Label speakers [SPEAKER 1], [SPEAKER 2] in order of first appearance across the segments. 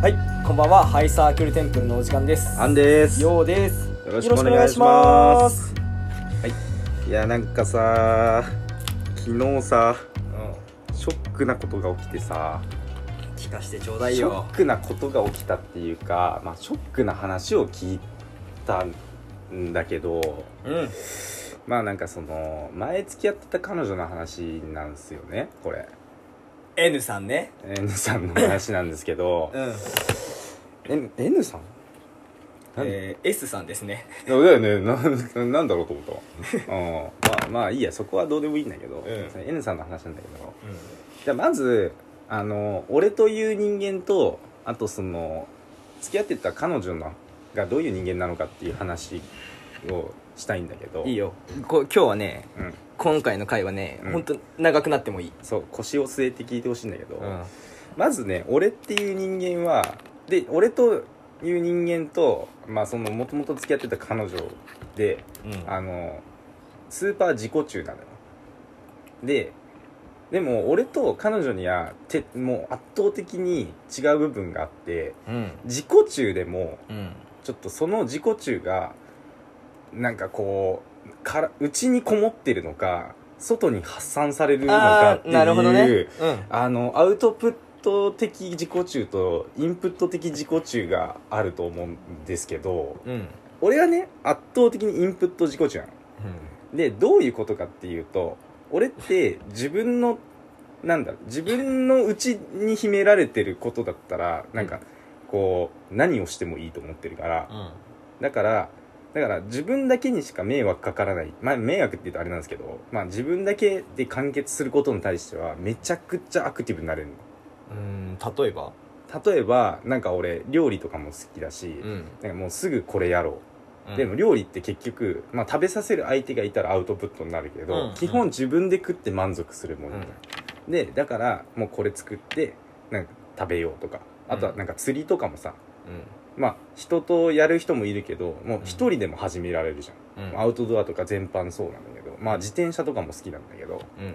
[SPEAKER 1] はい、こんばんは。ハイサークルテンプルのお時間です。
[SPEAKER 2] アンですよ
[SPEAKER 1] ようです。
[SPEAKER 2] ろしくお願いしますいやなんかさ昨日さショックなことが起きてさ
[SPEAKER 1] 聞かしてちょうだい
[SPEAKER 2] ショ
[SPEAKER 1] よ
[SPEAKER 2] ッ。クなことが起きたっていうか、まあ、ショックな話を聞いたんだけど
[SPEAKER 1] うん。
[SPEAKER 2] まあなんかその前付き合ってた彼女の話なんですよねこれ
[SPEAKER 1] N さんね。
[SPEAKER 2] N さんの話なんですけど。
[SPEAKER 1] うん。
[SPEAKER 2] N, N さん？何
[SPEAKER 1] えー、S さんですね。
[SPEAKER 2] だよね。ななんだろうと思ったわ、うん、まあまあいいや。そこはどうでもいいんだけど、
[SPEAKER 1] ん。
[SPEAKER 2] N さんの話なんだけど。じゃあまずあの俺という人間とあとその付き合ってた彼女のがどういう人間なのかっていう話をしたいんだけど
[SPEAKER 1] いいよ。こ今日はね、
[SPEAKER 2] うん、
[SPEAKER 1] 今回の回はね、
[SPEAKER 2] うん
[SPEAKER 1] ほんと長くなってもいい。
[SPEAKER 2] そう腰を据えて聞いてほしいんだけど、
[SPEAKER 1] うん。
[SPEAKER 2] まずね俺っていう人間はで俺という人間とまあそのもともと付き合ってた彼女で
[SPEAKER 1] うん。
[SPEAKER 2] あのスーパー自己中なのよででも俺と彼女にはてもう圧倒的に違う部分があって
[SPEAKER 1] うん。
[SPEAKER 2] 自己中でも
[SPEAKER 1] うん。
[SPEAKER 2] ちょっとその自己中がなんかこうから内にこもってるのか外に発散されるのかっていう
[SPEAKER 1] あーなるほどね。うん。
[SPEAKER 2] あのアウトプット的自己中とインプット的自己中があると思うんですけど
[SPEAKER 1] うん。
[SPEAKER 2] 俺はね圧倒的にインプット自己中なのでどういうことかっていうと俺って自分のなんだろう自分の内に秘められてることだったらなんかこう何をしてもいいと思ってるから
[SPEAKER 1] うん。
[SPEAKER 2] だからだから自分だけにしか迷惑かからない。まあ迷惑って言うとあれなんですけどまあ自分だけで完結することに対してはめちゃくちゃアクティブになれる。の
[SPEAKER 1] うん。例えば？
[SPEAKER 2] 例えばなんか俺料理とかも好きだし、
[SPEAKER 1] うん。
[SPEAKER 2] なんかもうすぐこれやろう。
[SPEAKER 1] うん。
[SPEAKER 2] でも料理って結局、まあ、食べさせる相手がいたらアウトプットになるけど、
[SPEAKER 1] うん。
[SPEAKER 2] 基本自分で食って満足するもの、でだからもうこれ作ってなんか食べようとか。あとはなんか釣りとかもさ、まあ人とやる人もいるけどもう一人でも始められるじゃん、
[SPEAKER 1] うん。
[SPEAKER 2] アウトドアとか全般そうなんだけどまあ自転車とかも好きなんだけど
[SPEAKER 1] うん。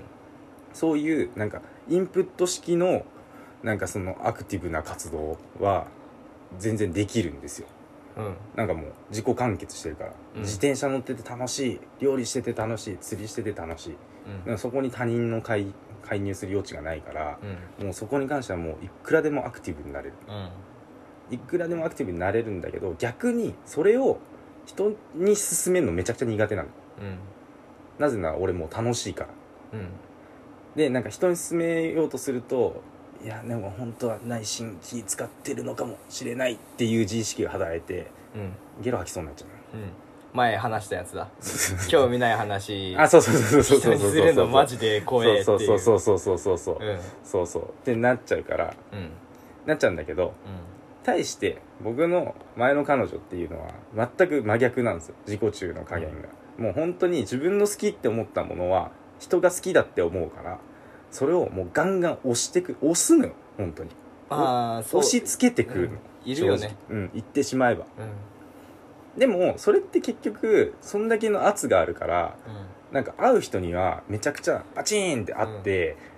[SPEAKER 2] そういうなんかインプット式のなんかそのアクティブな活動は全然できるんですよ
[SPEAKER 1] うん。
[SPEAKER 2] なんかもう自己完結してるから、
[SPEAKER 1] うん
[SPEAKER 2] 自転車乗ってて楽しい料理してて楽しい釣りしてて楽しい
[SPEAKER 1] うん。
[SPEAKER 2] そこに他人の介介入する余地がないから
[SPEAKER 1] うん。
[SPEAKER 2] もうそこに関してはもういくらでもアクティブになれる
[SPEAKER 1] うん。
[SPEAKER 2] いくらでもアクティブになれるんだけど逆にそれを人に勧めるのめちゃくちゃ苦手なの
[SPEAKER 1] うん。
[SPEAKER 2] なぜなら俺もう楽しいから
[SPEAKER 1] うん。
[SPEAKER 2] でなんか人に勧めようとするといやでも本当は内心気使ってるのかもしれないっていう自意識が働いて
[SPEAKER 1] うん。
[SPEAKER 2] ゲロ吐きそうになっちゃう
[SPEAKER 1] うん。前話したやつだ。
[SPEAKER 2] の
[SPEAKER 1] 興味ない話。
[SPEAKER 2] あそうそうそうそうそうそう
[SPEAKER 1] するのマジで怖えっていう。
[SPEAKER 2] そうそうそうそうそうそうそう、
[SPEAKER 1] うん。
[SPEAKER 2] そうそうってなっちゃうから
[SPEAKER 1] うん。
[SPEAKER 2] なっちゃうんだけど
[SPEAKER 1] う
[SPEAKER 2] 対して僕の前の彼女っていうのは全く真逆なんですよ自己中の加減が、もう本当に自分の好きって思ったものは人が好きだって思うからそれをもうガンガン押してく押すのよ本当に
[SPEAKER 1] ん。ああ。
[SPEAKER 2] 押し付けてくるの、
[SPEAKER 1] うんいるよね。
[SPEAKER 2] うん言ってしまえば
[SPEAKER 1] うん。
[SPEAKER 2] でもそれって結局そんだけの圧があるからなんか会う人にはめちゃくちゃパチーンってあって、あ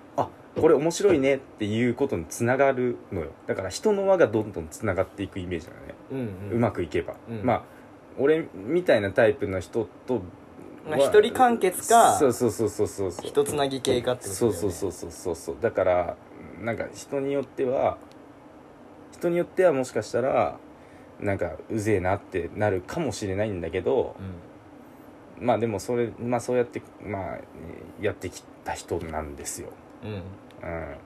[SPEAKER 2] これ面白いねっていうことにつながるのよ。だから人の輪がどんどんつながっていくイメージだね、
[SPEAKER 1] うん。うん。
[SPEAKER 2] うまくいけば、
[SPEAKER 1] うん。
[SPEAKER 2] まあ俺みたいなタイプの人と
[SPEAKER 1] まあ一人完結か
[SPEAKER 2] そうそうそうそうそうそう。
[SPEAKER 1] 一つなぎ系かってことだ
[SPEAKER 2] そう
[SPEAKER 1] よね。
[SPEAKER 2] そうそうそうそうそうだからなんか人によっては人によってはもしかしたらなんかうぜえなってなるかもしれないんだけど、まあでもそれまあそうやってまあやってきた人なんですよ。
[SPEAKER 1] うん。うん。
[SPEAKER 2] うん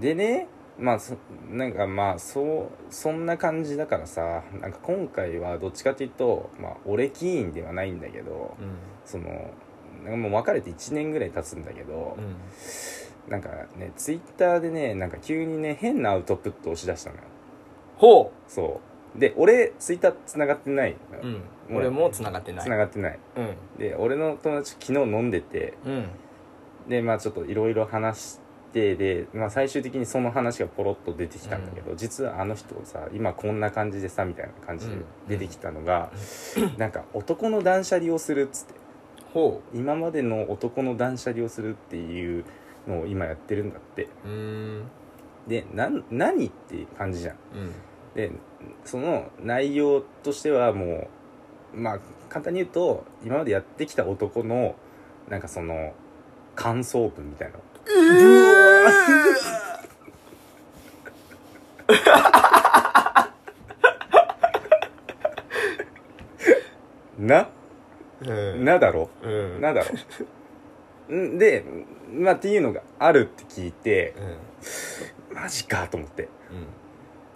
[SPEAKER 2] でねまあそなんかまあそうそんな感じだからさなんか今回はどっちかっていうとまあ俺起因ではないんだけど
[SPEAKER 1] うん。
[SPEAKER 2] そのなんかもう別れて1年ぐらい経つんだけど、
[SPEAKER 1] うん。
[SPEAKER 2] なんかねツイッターでねなんか急にね変なアウトプットをしだしたのよ
[SPEAKER 1] ほ
[SPEAKER 2] そうで俺ツイッター繋がってない
[SPEAKER 1] う。うん。俺も繋がってない。
[SPEAKER 2] 繋がってない
[SPEAKER 1] うん。
[SPEAKER 2] で俺の友達昨日飲んでて
[SPEAKER 1] うん。
[SPEAKER 2] でまあちょっといろいろ話してで、まあ、最終的にその話がポロッと出てきたんだけど、実はあの人さ今こんな感じでさみたいな感じで出てきたのが、なんか男の断捨離をするっつって。
[SPEAKER 1] ほ
[SPEAKER 2] 今までの男の断捨離をするっていうのを今やってるんだって。でなん何っていう感じじゃん。
[SPEAKER 1] うん。
[SPEAKER 2] でその内容としてはもうまあ簡単に言うと今までやってきた男のなんかその感想文みたいな。な？
[SPEAKER 1] うん。
[SPEAKER 2] なだろ？
[SPEAKER 1] うん。
[SPEAKER 2] なだろ？んでまあっていうのがあるって聞いて
[SPEAKER 1] うん。
[SPEAKER 2] マジかと思って。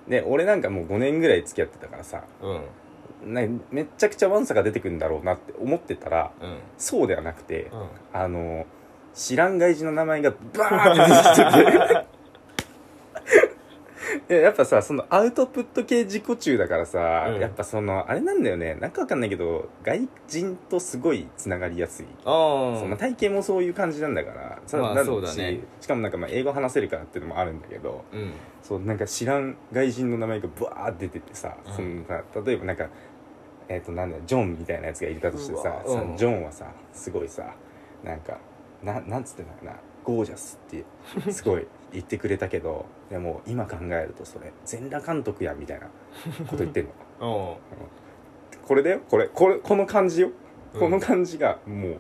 [SPEAKER 2] で俺なんかもう5年ぐらい付き合ってたからさ
[SPEAKER 1] うん。
[SPEAKER 2] なめっちゃくちゃワンサが出てくるんだろうなって思ってたら
[SPEAKER 1] うん。
[SPEAKER 2] そうではなくて、
[SPEAKER 1] うん。
[SPEAKER 2] あの知らん外人の名前がバーって出てきてて。い ややっぱさそのアウトプット系自己中だからさ、
[SPEAKER 1] うん。
[SPEAKER 2] やっぱそのあれなんだよね。なんかわかんないけど外人とすごいつながりやすい、
[SPEAKER 1] あ
[SPEAKER 2] その体型もそういう感じなんだから。さ
[SPEAKER 1] まあ
[SPEAKER 2] なん
[SPEAKER 1] そうだね。
[SPEAKER 2] ししかもなんかまあ英語話せるからっていうのもあるんだけど
[SPEAKER 1] うん。
[SPEAKER 2] そうなんか知らん外人の名前がブワーって出ててさ,、
[SPEAKER 1] うん。
[SPEAKER 2] そのさ例えばなんかえっ、となんだよジョンみたいなやつがいたとしてさ
[SPEAKER 1] うわうん。
[SPEAKER 2] さジョンはさすごいさなんかななんつってんだろうなゴージャスってすごい言ってくれたけど でも今考えるとそれ全裸監督やみたいなこと言ってんの。
[SPEAKER 1] お
[SPEAKER 2] これだよ？これこれこの感じよ、
[SPEAKER 1] うん。
[SPEAKER 2] この感じがもう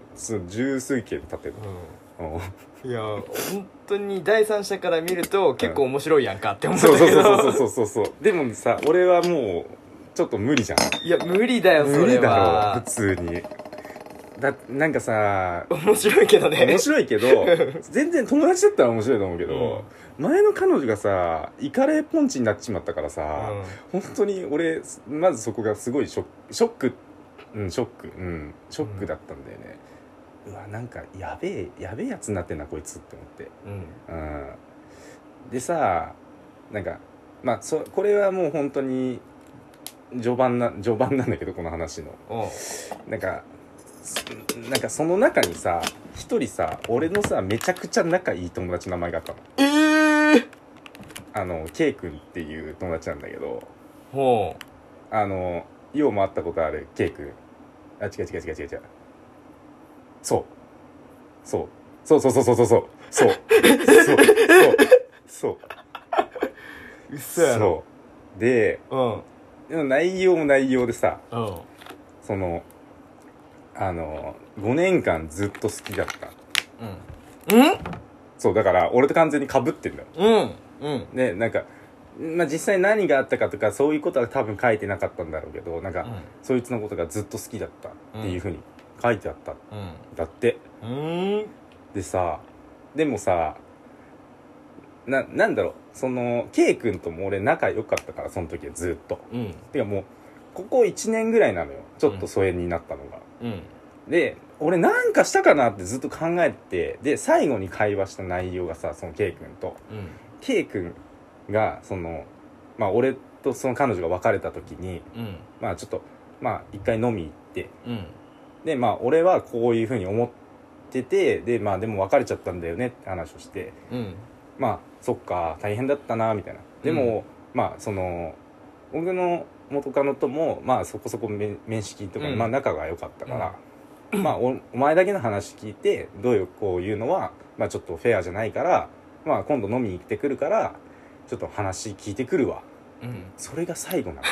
[SPEAKER 2] 十数件立ってる
[SPEAKER 1] う
[SPEAKER 2] うん。
[SPEAKER 1] ん。いや本当に第三者から見ると結構面白いやんかって思った
[SPEAKER 2] そうそうそうそうそうそうでもさ俺はもうちょっと無理じゃん。
[SPEAKER 1] いや無理だよそれ
[SPEAKER 2] 無理だろ
[SPEAKER 1] は
[SPEAKER 2] 普通にだなんかさ
[SPEAKER 1] 面白いけどね。
[SPEAKER 2] 面白いけど 全然友達だったら面白いと思うけど、前の彼女がさイカレーポンチになっちまったからさ、本当に俺まずそこがすごいショックショックうんショックうんショックだったんだよね、うわなんかやべえやべえやつになってんなこいつって思って。
[SPEAKER 1] うん。うん。
[SPEAKER 2] うんでさなんかまあそこれはもう本当に序盤な序盤なんだけどこの話の。なんかすなんかその中にさ一人さ俺のさめちゃくちゃ仲いい友達の名前があったの。
[SPEAKER 1] ええ
[SPEAKER 2] あの K 君っていう友達なんだけど。
[SPEAKER 1] ほ
[SPEAKER 2] あのようも会ったことある K 君。あ違う違う違う違う違う。そう。そう。そうそうそうそうそう。そう。そう。そう。そう
[SPEAKER 1] う。嘘やろ。
[SPEAKER 2] そう。で
[SPEAKER 1] うん。
[SPEAKER 2] でも内容も内容でさ
[SPEAKER 1] うん。
[SPEAKER 2] そのあの5年間ずっと好きだった。
[SPEAKER 1] うん。
[SPEAKER 2] そうだから俺と完全にかぶってんだよ。
[SPEAKER 1] うん。うん。
[SPEAKER 2] でなんか、まあ、実際何があったかとかそういうことは多分書いてなかったんだろうけどなんか、そいつのことがずっと好きだったっていうふうに書いてあった。ん。だって、
[SPEAKER 1] うん。うん
[SPEAKER 2] でさでもさななんだろう。その K 君とも俺仲良かったからその時はずっと。
[SPEAKER 1] うん。
[SPEAKER 2] てかもうここ1年ぐらいなのよ。ちょっと疎遠になったのが、
[SPEAKER 1] うん
[SPEAKER 2] で俺なんかしたかなってずっと考えてで最後に会話した内容がさその K 君と。
[SPEAKER 1] うん。
[SPEAKER 2] K 君がそのまあ俺とその彼女が別れた時に
[SPEAKER 1] うん。
[SPEAKER 2] まあちょっとまあ一回飲み行って。
[SPEAKER 1] うん。
[SPEAKER 2] でまあ俺はこういうふうに思っててでまあでも別れちゃったんだよねって話をして。
[SPEAKER 1] うん。
[SPEAKER 2] まあそっか大変だったなみたいな。でも、まあその僕の元カノともまあそこそこ面面識とか、
[SPEAKER 1] うん。
[SPEAKER 2] まあ仲が良かったから、まあおお前だけの話聞いてどういうこういうのはまあちょっとフェアじゃないからまあ今度飲みに行ってくるからちょっと話聞いてくるわ。
[SPEAKER 1] うん。
[SPEAKER 2] それが最後なの。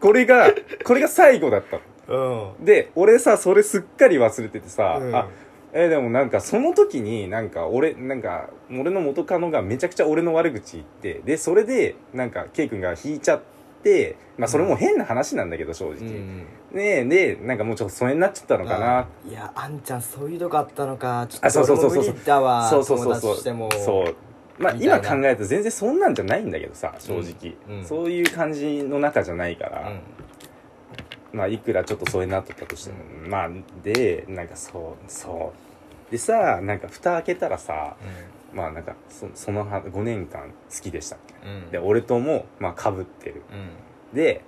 [SPEAKER 2] これがこれが最後だったの。
[SPEAKER 1] うん。
[SPEAKER 2] で俺さそれすっかり忘れててさ、
[SPEAKER 1] うん。
[SPEAKER 2] あえでもなんかその時になんか俺なんか俺の元カノがめちゃくちゃ俺の悪口言ってでそれでなんか K 君が引いちゃってまあそれも変な話なんだけど正直、
[SPEAKER 1] うん
[SPEAKER 2] ねでなんかもうちょっと疎遠になっちゃったのかな、
[SPEAKER 1] いやあんちゃんそういうとこあったのか。ちょっと
[SPEAKER 2] そうそうそう
[SPEAKER 1] 俺も無理だわ
[SPEAKER 2] そうそうそう。
[SPEAKER 1] 友
[SPEAKER 2] そうそう。まあ今考えると全然そんなんじゃないんだけどさ正直、
[SPEAKER 1] うん。うん。
[SPEAKER 2] そういう感じの中じゃないから、まあいくらちょっと疎遠になってたとしても、まあでなんかそうそう。でさなんか蓋開けたらさまあなんかそそのは5年間好きでした
[SPEAKER 1] うんうん。
[SPEAKER 2] で俺ともまあかぶってる。
[SPEAKER 1] うん。
[SPEAKER 2] で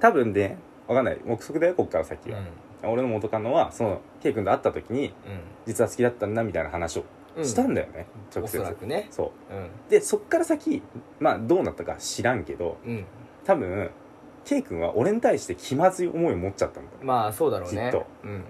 [SPEAKER 2] 多分ねわかんない。目測だよこっから先は、俺の元カノはその K 君と会った時に実は好きだったんだみたいな話を
[SPEAKER 1] うん。
[SPEAKER 2] したんだよね、直
[SPEAKER 1] お
[SPEAKER 2] 接
[SPEAKER 1] ね。
[SPEAKER 2] そう。
[SPEAKER 1] うん。
[SPEAKER 2] でそっから先まあどうなったか知らんけど
[SPEAKER 1] うん。
[SPEAKER 2] 多分 K 君は俺に対して気まずい思いを持っちゃったんだ
[SPEAKER 1] まあそうだろうね。
[SPEAKER 2] きっと。
[SPEAKER 1] うん。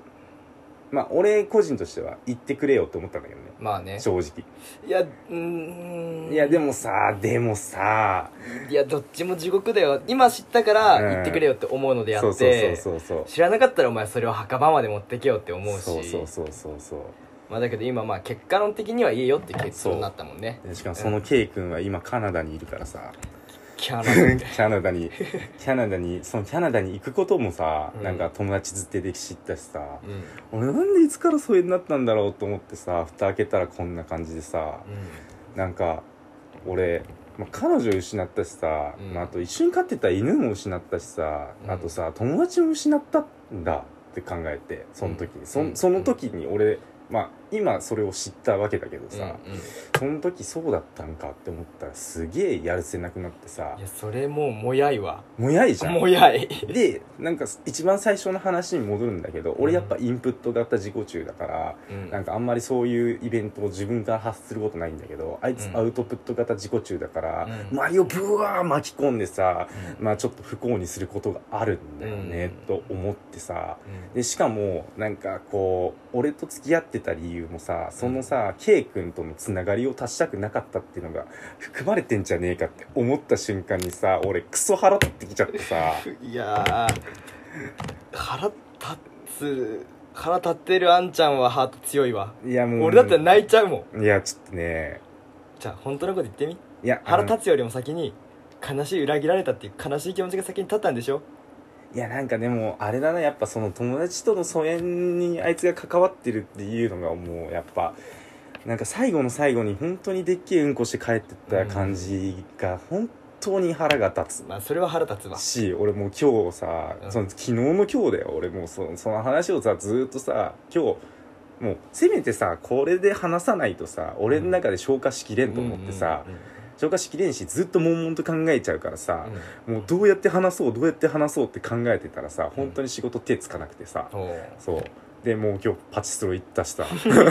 [SPEAKER 2] まあ俺個人としては言ってくれよって思ったんだけどね。
[SPEAKER 1] まあね。
[SPEAKER 2] 正直。
[SPEAKER 1] いやうーん。
[SPEAKER 2] いやでもさでもさ。
[SPEAKER 1] いやどっちも地獄だよ。今知ったから
[SPEAKER 2] うん。
[SPEAKER 1] 言ってくれよって思うのであ
[SPEAKER 2] そうそう
[SPEAKER 1] って
[SPEAKER 2] そうそうそう。
[SPEAKER 1] 知らなかったらお前それを墓場まで持ってけよって思うし。
[SPEAKER 2] そうそうそうそうそう。
[SPEAKER 1] まあだけど今まあ結果論的にはいいよって結論になったもんね。
[SPEAKER 2] でしかもその K 君は今カナダにいるからさ
[SPEAKER 1] キャラ
[SPEAKER 2] キャナダに。キャナダにそのキャナダに行くこともさ、
[SPEAKER 1] うん。
[SPEAKER 2] なんか友達づてで知ったしさ
[SPEAKER 1] うん。
[SPEAKER 2] 俺なんでいつからそれになったんだろうと思ってさ蓋開けたらこんな感じでさなんか俺、まあ、彼女失ったしさ、
[SPEAKER 1] うん。
[SPEAKER 2] まあ、あと一緒に飼ってた犬も失ったしさ、
[SPEAKER 1] うん。
[SPEAKER 2] あとさ友達も失ったんだって考えてその時に、そ
[SPEAKER 1] うん。
[SPEAKER 2] その時に俺まあ今それを知ったわけだけどさ、
[SPEAKER 1] うんうん。
[SPEAKER 2] その時そうだったんかって思ったらすげえやるせなくなってさ
[SPEAKER 1] いやそれもうもやいわ。
[SPEAKER 2] もやいじゃん。
[SPEAKER 1] もやい。
[SPEAKER 2] でなんか一番最初の話に戻るんだけど俺やっぱインプット型自己中だから、
[SPEAKER 1] うん。
[SPEAKER 2] なんかあんまりそういうイベントを自分から発することないんだけどあいつ
[SPEAKER 1] うん。
[SPEAKER 2] アウトプット型自己中だから、
[SPEAKER 1] うん。
[SPEAKER 2] 周りをブワー巻き込んでさ、
[SPEAKER 1] うん。
[SPEAKER 2] まあちょっと不幸にすることがあるんだよね、
[SPEAKER 1] うん。
[SPEAKER 2] と思ってさ。
[SPEAKER 1] うん
[SPEAKER 2] でしかもなんかこう俺と付き合ってた理由もさそのさ K 君とのつながりを足したくなかったっていうのが含まれてんじゃねえかって思った瞬間にさ俺クソ腹立ってきちゃってさ。
[SPEAKER 1] いやー腹立つ腹立ってるあんちゃんはハート強いわ。
[SPEAKER 2] いやもう。
[SPEAKER 1] 俺だったら泣いちゃうもん。
[SPEAKER 2] いやちょっとね。
[SPEAKER 1] じゃあ本当のこと言ってみ。
[SPEAKER 2] いや
[SPEAKER 1] 腹立つよりも先に悲しい裏切られたっていう悲しい気持ちが先に立ったんでしょ？
[SPEAKER 2] いやなんかでもあれだなやっぱその友達との疎遠にあいつが関わってるっていうのがもうやっぱなんか最後の最後に本当にでっけえうんこして帰ってった感じが本当に腹が立つ。
[SPEAKER 1] まあそれは腹立つわ。
[SPEAKER 2] し俺もう今日さ、
[SPEAKER 1] うん。
[SPEAKER 2] その昨日の今日だよ。俺もうそその話をさずーっとさ今日もうせめてさこれで話さないとさ俺の中で消化しきれんと思ってさ、消化しきれんしずっと悶々と考えちゃうからさ
[SPEAKER 1] うん、うん
[SPEAKER 2] もうどうやって話そうどうやって話そうって考えてたらさ本当に仕事手つかなくてさ、
[SPEAKER 1] おう。
[SPEAKER 2] そう。でもう今日パチスロ行ったしさ。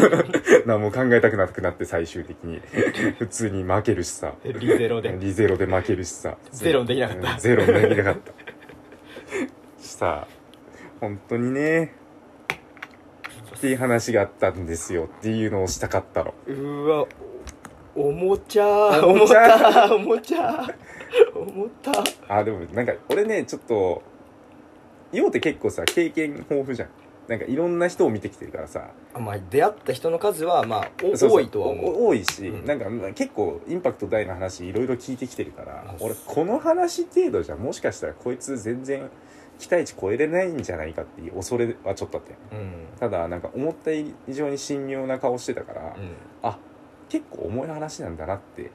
[SPEAKER 2] 何も考えたくなくなって最終的に。普通に負けるしさ。
[SPEAKER 1] リゼロで。
[SPEAKER 2] リゼロで負けるしさ。
[SPEAKER 1] ゼロにできなかった。
[SPEAKER 2] うんゼロにできなかった。しさ本当にねっていう話があったんですよ。っていうのをしたかったの。
[SPEAKER 1] うーわおもちゃ
[SPEAKER 2] おもちゃ？
[SPEAKER 1] おもちゃおもた
[SPEAKER 2] あでもなんか俺ねちょっと陽って結構さ経験豊富じゃん。なんかいろんな人を見てきてるからさ。
[SPEAKER 1] まあ出会った人の数はまあ多いとは思う。
[SPEAKER 2] お多いし、
[SPEAKER 1] うん。
[SPEAKER 2] なんかまあ結構インパクト大の話いろいろ聞いてきてるから
[SPEAKER 1] あ
[SPEAKER 2] 俺この話程度じゃもしかしたらこいつ全然期待値超えれないんじゃないかっていう恐れはちょっとあって。
[SPEAKER 1] うん。
[SPEAKER 2] ただなんか思った以上に神妙な顔してたから、
[SPEAKER 1] うん。
[SPEAKER 2] あ結構重い話なんだなって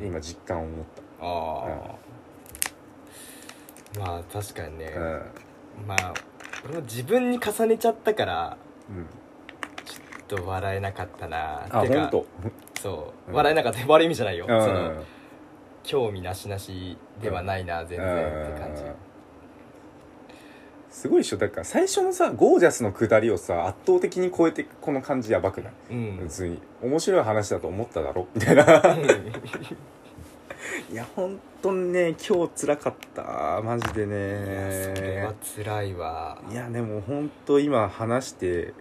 [SPEAKER 1] うん。
[SPEAKER 2] 今実感を持っ
[SPEAKER 1] ああ。まあ確かにね。
[SPEAKER 2] たうん、
[SPEAKER 1] まあ俺も自分に重ねちゃったから
[SPEAKER 2] うん、
[SPEAKER 1] ちょっと笑えなかったな
[SPEAKER 2] あ
[SPEAKER 1] てかそう、
[SPEAKER 2] うん。
[SPEAKER 1] 笑えなかった。悪い意味じゃないよ、
[SPEAKER 2] うん。
[SPEAKER 1] その興味なしなしではないな、全然って感じ。
[SPEAKER 2] うんすごいでしょ。だから最初のさゴージャスの下りをさ圧倒的に超えてこの感じやばくない？
[SPEAKER 1] うん。
[SPEAKER 2] 普通に。面白い話だと思っただろ？みたいな。いや本当にね今日辛かった。マジで
[SPEAKER 1] それ
[SPEAKER 2] ね
[SPEAKER 1] は辛いわ。
[SPEAKER 2] いやでも本当今話して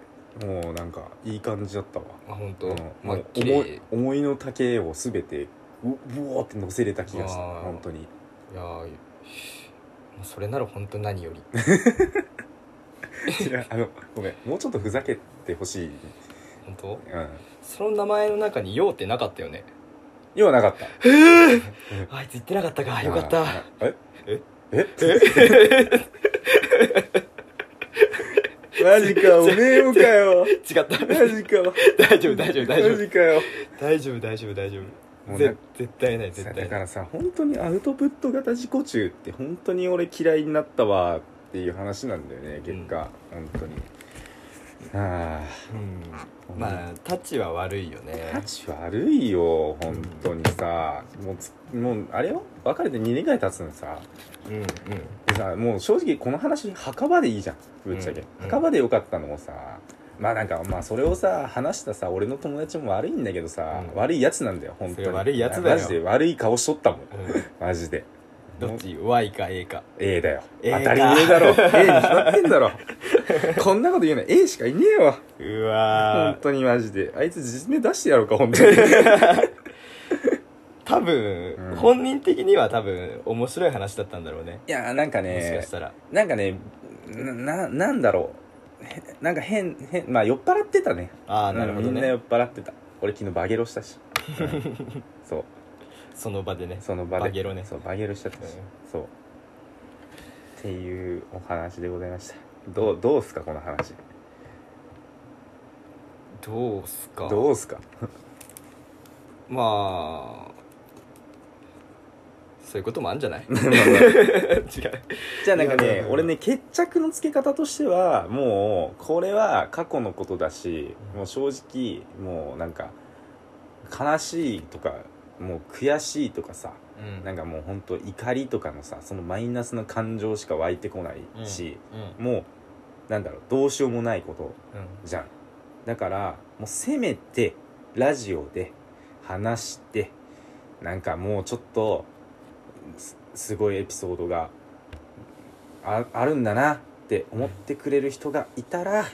[SPEAKER 2] もうなんかいい感じだったわ。
[SPEAKER 1] あ本当、
[SPEAKER 2] うん。
[SPEAKER 1] まあ
[SPEAKER 2] 思い思いの丈を全てううおーって乗せれた気がした。本当に。
[SPEAKER 1] いやーそれなら本当何より。
[SPEAKER 2] いやあのごめんもうちょっとふざけてほしい。
[SPEAKER 1] 本当？
[SPEAKER 2] うん。
[SPEAKER 1] その名前の中に「よう」ってなかったよね。
[SPEAKER 2] 要はなかった。
[SPEAKER 1] あいつ言ってなかったか。よかった。
[SPEAKER 2] あえ？
[SPEAKER 1] え？
[SPEAKER 2] え？マジか おめえもかよ。
[SPEAKER 1] 違った。
[SPEAKER 2] マジか。
[SPEAKER 1] 大丈夫大丈夫大丈夫。
[SPEAKER 2] マジかよ。
[SPEAKER 1] 大丈夫大丈夫大丈
[SPEAKER 2] も
[SPEAKER 1] 夫絶対ない絶
[SPEAKER 2] さ
[SPEAKER 1] 対ない。
[SPEAKER 2] だからさ本当にアウトプット型自己中って本当に俺嫌いになったわっていう話なんだよね結果、本当に。あ
[SPEAKER 1] うん。まあタッチは悪いよ
[SPEAKER 2] あ
[SPEAKER 1] ね
[SPEAKER 2] 価値悪いよ本当にさ。もうつもうあれよ？別れて2年ぐらい経つのさ。
[SPEAKER 1] うんうん。
[SPEAKER 2] でさもう正直この話墓場でいいじゃんぶっちゃけ、
[SPEAKER 1] うん
[SPEAKER 2] 墓場でよかったのもさまあなんかまあそれをさ話したさ俺の友達も悪いんだけどさ、
[SPEAKER 1] うん。
[SPEAKER 2] 悪いやつなんだよ本当に。
[SPEAKER 1] 悪いやつだよ。
[SPEAKER 2] マジで悪い顔しとったもん。
[SPEAKER 1] うん。
[SPEAKER 2] マジで。
[SPEAKER 1] どっち ?Y か？A か
[SPEAKER 2] ？A だよ。当たり前だろ。A に決まってんだろ。こんなこと言うの A しかいねえわ。
[SPEAKER 1] うわ
[SPEAKER 2] 本当にマジで。あいつ実名出してやろうか本当に。
[SPEAKER 1] 多分、
[SPEAKER 2] うん。
[SPEAKER 1] 本人的には多分面白い話だったんだろうね。
[SPEAKER 2] いやなんか
[SPEAKER 1] もしか
[SPEAKER 2] ね
[SPEAKER 1] したら。
[SPEAKER 2] なんかねなななんだろうへなんか変変まあ酔っ払ってたね。
[SPEAKER 1] ああなるほど
[SPEAKER 2] んみんな酔っ払ってた。俺昨日バゲロしたし、う んそう。
[SPEAKER 1] その場でね。
[SPEAKER 2] その場で。
[SPEAKER 1] バゲロね。
[SPEAKER 2] そうバゲロしちゃったし、
[SPEAKER 1] うん。
[SPEAKER 2] そう。っていうお話でございました。どうどうすかこの話。
[SPEAKER 1] どうすか？
[SPEAKER 2] どうすか？
[SPEAKER 1] まあそういうこともあるんじゃない？違う。
[SPEAKER 2] じゃあなんかね俺ね決着のつけ方としてはもうこれは過去のことだしもう正直もうなんか悲しいとかもう悔しいとかさ
[SPEAKER 1] うん。
[SPEAKER 2] なんかもう本当怒りとかのさそのマイナスな感情しか湧いてこないし、
[SPEAKER 1] うん。
[SPEAKER 2] もうなんだろうどうしようもないこと
[SPEAKER 1] うん。
[SPEAKER 2] じゃん。だからもうせめてラジオで話してなんかもうちょっとすすごいエピソードがああるんだなって思ってくれる人がいたら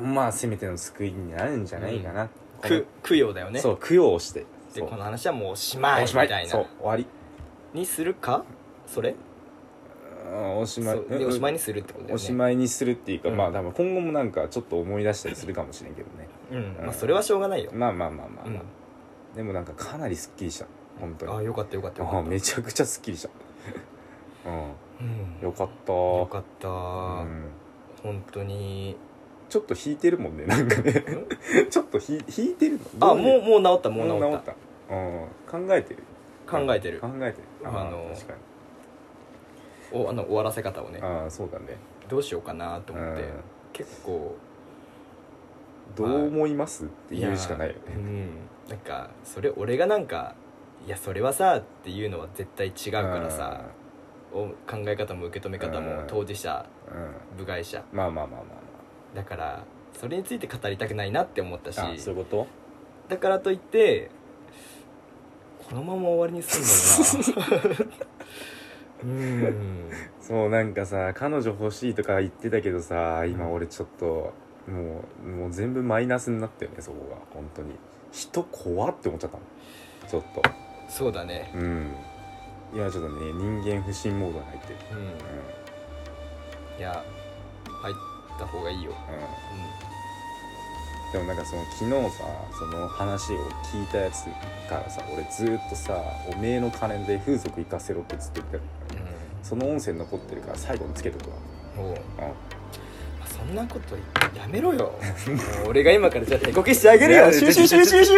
[SPEAKER 2] まあせめての救いになるんじゃないかな、この
[SPEAKER 1] く供養だよね。
[SPEAKER 2] そう供養をして。
[SPEAKER 1] でこの話はもうおしまいみたいな。
[SPEAKER 2] そう終わり。
[SPEAKER 1] にするか？それ？
[SPEAKER 2] うんおしまい。
[SPEAKER 1] おしまいにするってことだよね。
[SPEAKER 2] おしまいにするっていうか、
[SPEAKER 1] うん。
[SPEAKER 2] まあ多分今後もなんかちょっと思い出したりするかもしれんけどね。
[SPEAKER 1] うん。
[SPEAKER 2] うん
[SPEAKER 1] まあそれはしょうがないよ。
[SPEAKER 2] まあまあまあまあ、
[SPEAKER 1] うん。
[SPEAKER 2] まあでもなんかかなりすっきりした本当に。
[SPEAKER 1] ああよかったよかったよか
[SPEAKER 2] あ
[SPEAKER 1] った。
[SPEAKER 2] めちゃくちゃすっきりした。うん。
[SPEAKER 1] うん。
[SPEAKER 2] よかった。
[SPEAKER 1] よかった。
[SPEAKER 2] うん。
[SPEAKER 1] 本当に。
[SPEAKER 2] ちょっと引いてるもんねなんかね。ちょっとひ引いてるの？
[SPEAKER 1] あもうもう治ったも
[SPEAKER 2] もう治っ
[SPEAKER 1] う治った。
[SPEAKER 2] たうん。考えてる。
[SPEAKER 1] 考えてる。
[SPEAKER 2] 考えてる。
[SPEAKER 1] あの
[SPEAKER 2] 確かに。
[SPEAKER 1] おあの終わらせ方をね。
[SPEAKER 2] ああそうだね。
[SPEAKER 1] どうしようかなと思って。
[SPEAKER 2] うん。
[SPEAKER 1] 結構
[SPEAKER 2] どう思います？って言うしかないよね。
[SPEAKER 1] うん。なんかそれ俺がなんかいやそれはさっていうのは絶対違うからさお考え方も受け止め方も
[SPEAKER 2] うん。
[SPEAKER 1] 当事者
[SPEAKER 2] うん。うん
[SPEAKER 1] 部外者。
[SPEAKER 2] まあまあまあま
[SPEAKER 1] だからそれについて語りたくないなって思ったし
[SPEAKER 2] あまああそういうこと？
[SPEAKER 1] だからといってこのまま終わりにすんのもな。うん。
[SPEAKER 2] そうなんかさ彼女欲しいとか言ってたけどさ今俺ちょっともうもう全部マイナスになったよねそこが。本当に。人怖って思っちゃったのちょっと
[SPEAKER 1] そうだね。
[SPEAKER 2] うん。今ちょっとね人間不信モードに入ってる。
[SPEAKER 1] うん。
[SPEAKER 2] うん。
[SPEAKER 1] いや入った方がいいよ。
[SPEAKER 2] うん。でもなんかその昨日さその話を聞いたやつからさ俺ずーっとさ「おめえの金で風俗行かせろ」ってずっと言ってる
[SPEAKER 1] うん、うん。
[SPEAKER 2] その音声残ってるから最後につけとくわ。
[SPEAKER 1] おう。
[SPEAKER 2] うん。
[SPEAKER 1] そんなことやめろよ。俺が今からじゃあ手こきしてあげるよ。
[SPEAKER 2] いや
[SPEAKER 1] シュシュシュシュシュ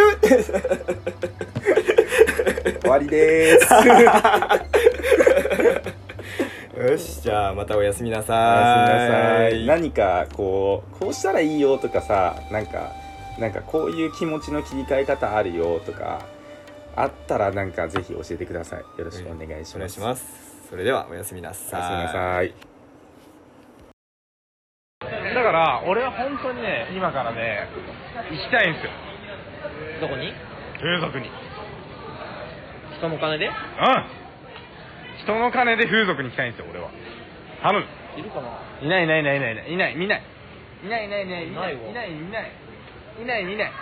[SPEAKER 2] 終わりでーす。
[SPEAKER 1] よしじゃあまたおやすみなさ
[SPEAKER 2] おやすみなさ
[SPEAKER 1] い。
[SPEAKER 2] い何かこうこうしたらいいよとかさなんかなんかこういう気持ちの切り替え方あるよとかあったらなんかぜひ教えてください。よろしくお願いします、
[SPEAKER 1] お願いします。それではおやすみなさい。
[SPEAKER 2] おやすみなさい。
[SPEAKER 3] だから俺は本当にね今からね行きたいんですよ。
[SPEAKER 4] どこに？
[SPEAKER 3] 風俗に。うん
[SPEAKER 4] 人の金で？
[SPEAKER 3] 人の金で風俗に行きたいんですよ俺は。頼む。
[SPEAKER 4] いるかな？い
[SPEAKER 3] ないいないいないいないいないいないいないいない。いないいないいないいないいないいないいない